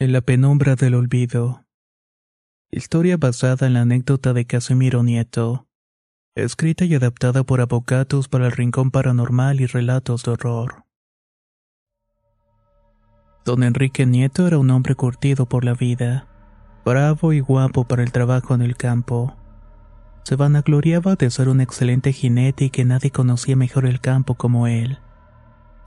En la penumbra del olvido. Historia basada en la anécdota de Casimiro Nieto. Escrita y adaptada por Avocatos para el Rincón Paranormal y Relatos de Horror. Don Enrique Nieto era un hombre curtido por la vida, bravo y guapo para el trabajo en el campo. Se vanagloriaba de ser un excelente jinete y que nadie conocía mejor el campo como él.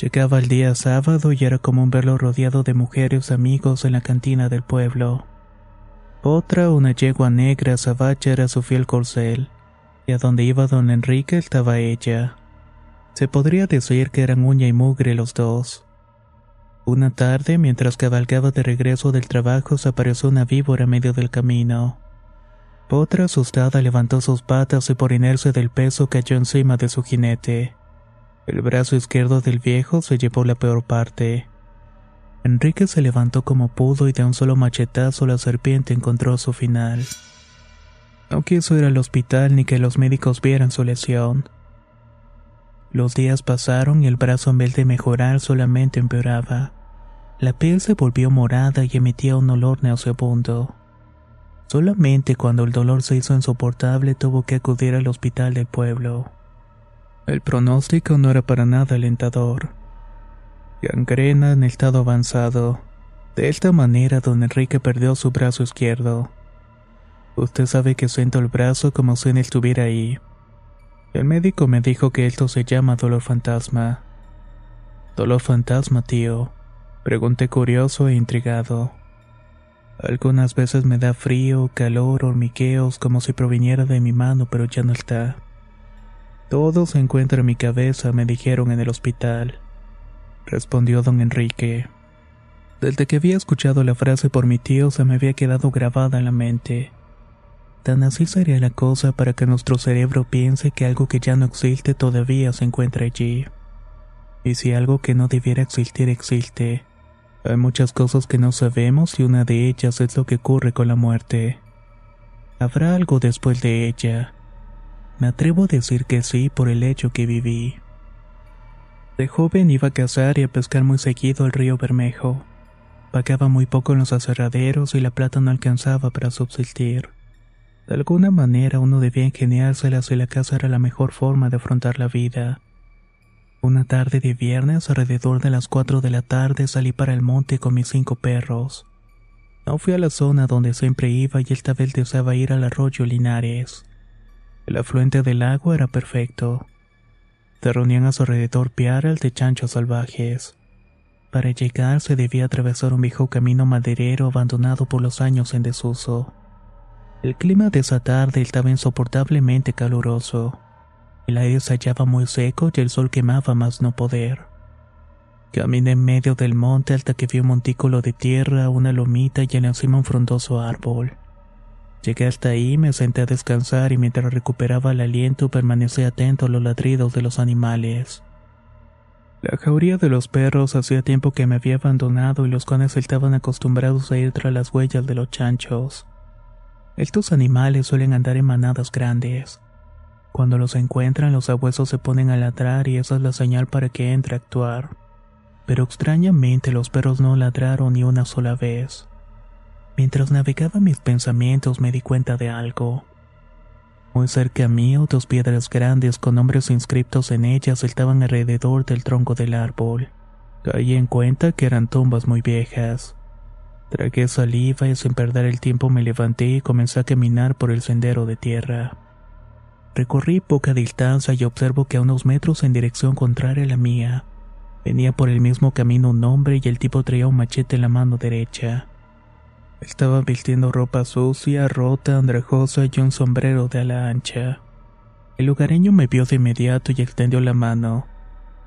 Llegaba el día sábado y era común verlo rodeado de mujeres amigos en la cantina del pueblo. Otra, una yegua negra sabacha, era su fiel corcel, y a donde iba don Enrique estaba ella. Se podría decir que eran uña y mugre los dos. Una tarde, mientras cabalgaba de regreso del trabajo, se apareció una víbora en medio del camino. Otra, asustada, levantó sus patas y por inercia del peso cayó encima de su jinete. El brazo izquierdo del viejo se llevó la peor parte. Enrique se levantó como pudo y de un solo machetazo la serpiente encontró su final. No quiso ir al hospital ni que los médicos vieran su lesión. Los días pasaron y el brazo en vez de mejorar solamente empeoraba. La piel se volvió morada y emitía un olor nauseabundo. Solamente cuando el dolor se hizo insoportable tuvo que acudir al hospital del pueblo. El pronóstico no era para nada alentador. Gangrena en estado avanzado. De esta manera, don Enrique perdió su brazo izquierdo. Usted sabe que siento el brazo como si él estuviera ahí. El médico me dijo que esto se llama dolor fantasma. Dolor fantasma, tío. Pregunté curioso e intrigado. Algunas veces me da frío, calor, hormigueos como si proviniera de mi mano, pero ya no está. Todo se encuentra en mi cabeza, me dijeron en el hospital. Respondió don Enrique. Desde que había escuchado la frase por mi tío se me había quedado grabada en la mente. Tan así sería la cosa para que nuestro cerebro piense que algo que ya no existe todavía se encuentra allí. Y si algo que no debiera existir existe, hay muchas cosas que no sabemos y una de ellas es lo que ocurre con la muerte. Habrá algo después de ella me atrevo a decir que sí por el hecho que viví. De joven iba a cazar y a pescar muy seguido al río Bermejo. Pagaba muy poco en los aserraderos y la plata no alcanzaba para subsistir. De alguna manera uno debía ingeniárselas y la caza era la mejor forma de afrontar la vida. Una tarde de viernes, alrededor de las cuatro de la tarde, salí para el monte con mis cinco perros. No fui a la zona donde siempre iba y esta vez deseaba ir al arroyo Linares. El afluente del agua era perfecto. Se reunían a su alrededor piaras de chanchos salvajes. Para llegar se debía atravesar un viejo camino maderero abandonado por los años en desuso. El clima de esa tarde estaba insoportablemente caluroso. El aire se hallaba muy seco y el sol quemaba más no poder. Caminé en medio del monte hasta que vi un montículo de tierra, una lomita y en encima un frondoso árbol. Llegué hasta ahí, me senté a descansar y mientras recuperaba el aliento permanecí atento a los ladridos de los animales. La jauría de los perros hacía tiempo que me había abandonado y los cuales estaban acostumbrados a ir tras las huellas de los chanchos. Estos animales suelen andar en manadas grandes. Cuando los encuentran, los abuesos se ponen a ladrar y esa es la señal para que entre a actuar. Pero extrañamente los perros no ladraron ni una sola vez. Mientras navegaba mis pensamientos me di cuenta de algo. Muy cerca a mí, dos piedras grandes con nombres inscritos en ellas estaban alrededor del tronco del árbol. Caí en cuenta que eran tumbas muy viejas. Tragué saliva y sin perder el tiempo me levanté y comencé a caminar por el sendero de tierra. Recorrí poca distancia y observo que a unos metros en dirección contraria a la mía, venía por el mismo camino un hombre y el tipo traía un machete en la mano derecha. Estaba vistiendo ropa sucia, rota, andrajosa y un sombrero de ala ancha. El lugareño me vio de inmediato y extendió la mano,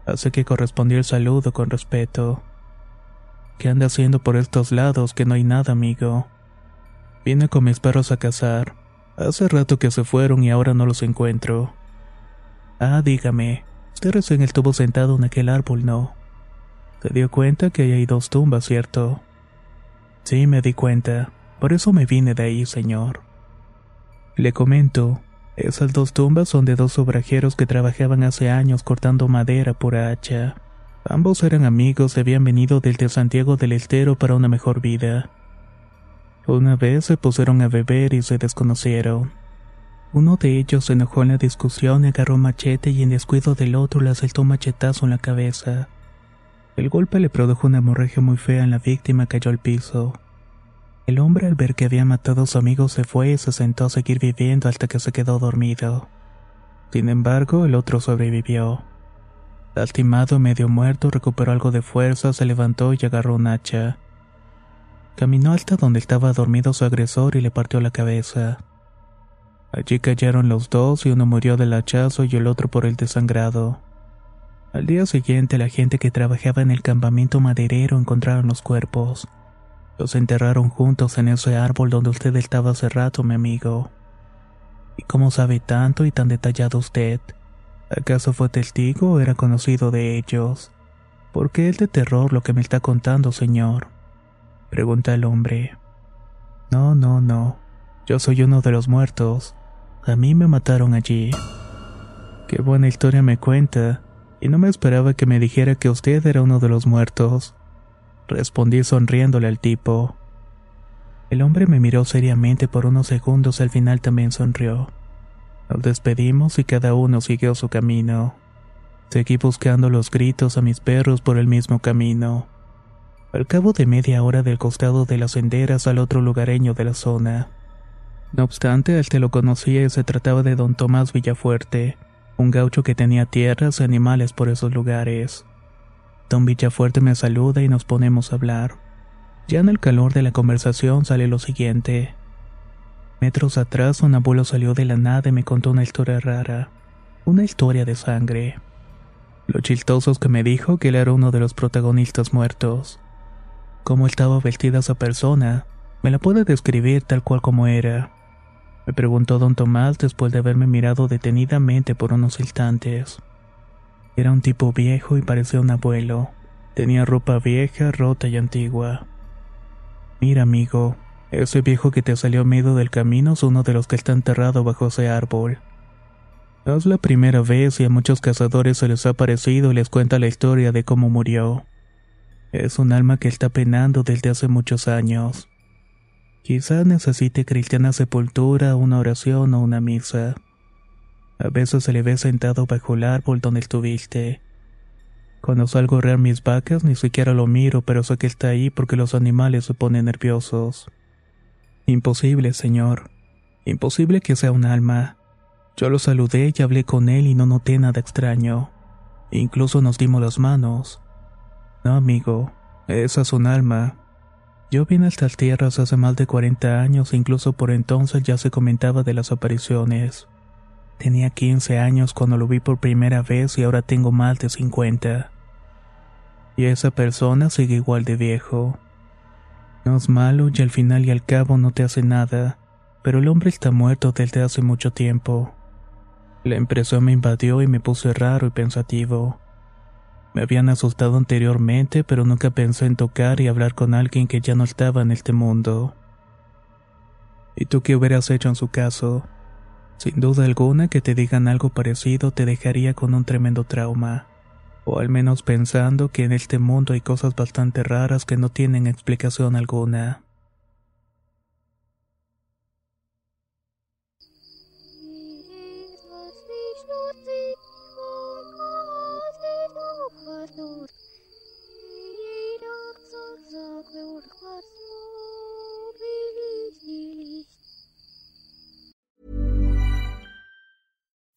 así que correspondió el saludo con respeto. ¿Qué anda haciendo por estos lados que no hay nada, amigo? Vine con mis perros a cazar. Hace rato que se fueron y ahora no los encuentro. Ah, dígame, usted recién estuvo sentado en aquel árbol, ¿no? Se dio cuenta que hay dos tumbas, ¿cierto? Sí, me di cuenta. Por eso me vine de ahí, señor. Le comento, esas dos tumbas son de dos obrajeros que trabajaban hace años cortando madera por hacha. Ambos eran amigos y habían venido desde Santiago del Estero para una mejor vida. Una vez se pusieron a beber y se desconocieron. Uno de ellos se enojó en la discusión agarró machete y en descuido del otro le asaltó machetazo en la cabeza. El golpe le produjo una hemorragia muy fea en la víctima cayó al piso. El hombre al ver que había matado a su amigo se fue y se sentó a seguir viviendo hasta que se quedó dormido. Sin embargo, el otro sobrevivió. Lastimado, medio muerto, recuperó algo de fuerza, se levantó y agarró un hacha. Caminó hasta donde estaba dormido su agresor y le partió la cabeza. Allí cayeron los dos y uno murió del hachazo y el otro por el desangrado. Al día siguiente la gente que trabajaba en el campamento maderero encontraron los cuerpos. Los enterraron juntos en ese árbol donde usted estaba hace rato, mi amigo. ¿Y cómo sabe tanto y tan detallado usted? ¿Acaso fue testigo o era conocido de ellos? ¿Por qué es de terror lo que me está contando, señor? Pregunta el hombre. No, no, no. Yo soy uno de los muertos. A mí me mataron allí. Qué buena historia me cuenta y no me esperaba que me dijera que usted era uno de los muertos. Respondí sonriéndole al tipo. El hombre me miró seriamente por unos segundos y al final también sonrió. Nos despedimos y cada uno siguió su camino. Seguí buscando los gritos a mis perros por el mismo camino. Al cabo de media hora del costado de las senderas al otro lugareño de la zona. No obstante, él te lo conocía y se trataba de don Tomás Villafuerte, un gaucho que tenía tierras y animales por esos lugares. Don Villafuerte me saluda y nos ponemos a hablar. Ya en el calor de la conversación sale lo siguiente. Metros atrás un abuelo salió de la nada y me contó una historia rara, una historia de sangre. Lo chistoso es que me dijo que él era uno de los protagonistas muertos. Cómo estaba vestida esa persona, me la puede describir tal cual como era. Me preguntó don Tomás después de haberme mirado detenidamente por unos instantes. Era un tipo viejo y parecía un abuelo. Tenía ropa vieja, rota y antigua. Mira, amigo, ese viejo que te salió a medio del camino es uno de los que está enterrado bajo ese árbol. Es la primera vez y a muchos cazadores se les ha parecido y les cuenta la historia de cómo murió. Es un alma que está penando desde hace muchos años. Quizá necesite cristiana sepultura, una oración o una misa. A veces se le ve sentado bajo el árbol donde estuviste. Cuando salgo a rear mis vacas ni siquiera lo miro, pero sé que está ahí porque los animales se ponen nerviosos. Imposible, señor. Imposible que sea un alma. Yo lo saludé y hablé con él y no noté nada extraño. Incluso nos dimos las manos. No, amigo, esa es un alma. Yo vine a estas tierras hace más de 40 años e incluso por entonces ya se comentaba de las apariciones. Tenía 15 años cuando lo vi por primera vez y ahora tengo más de 50. Y esa persona sigue igual de viejo. No es malo y al final y al cabo no te hace nada. pero el hombre está muerto desde hace mucho tiempo. La impresión me invadió y me puse raro y pensativo. Me habían asustado anteriormente, pero nunca pensé en tocar y hablar con alguien que ya no estaba en este mundo. ¿Y tú qué hubieras hecho en su caso? Sin duda alguna que te digan algo parecido te dejaría con un tremendo trauma, o al menos pensando que en este mundo hay cosas bastante raras que no tienen explicación alguna.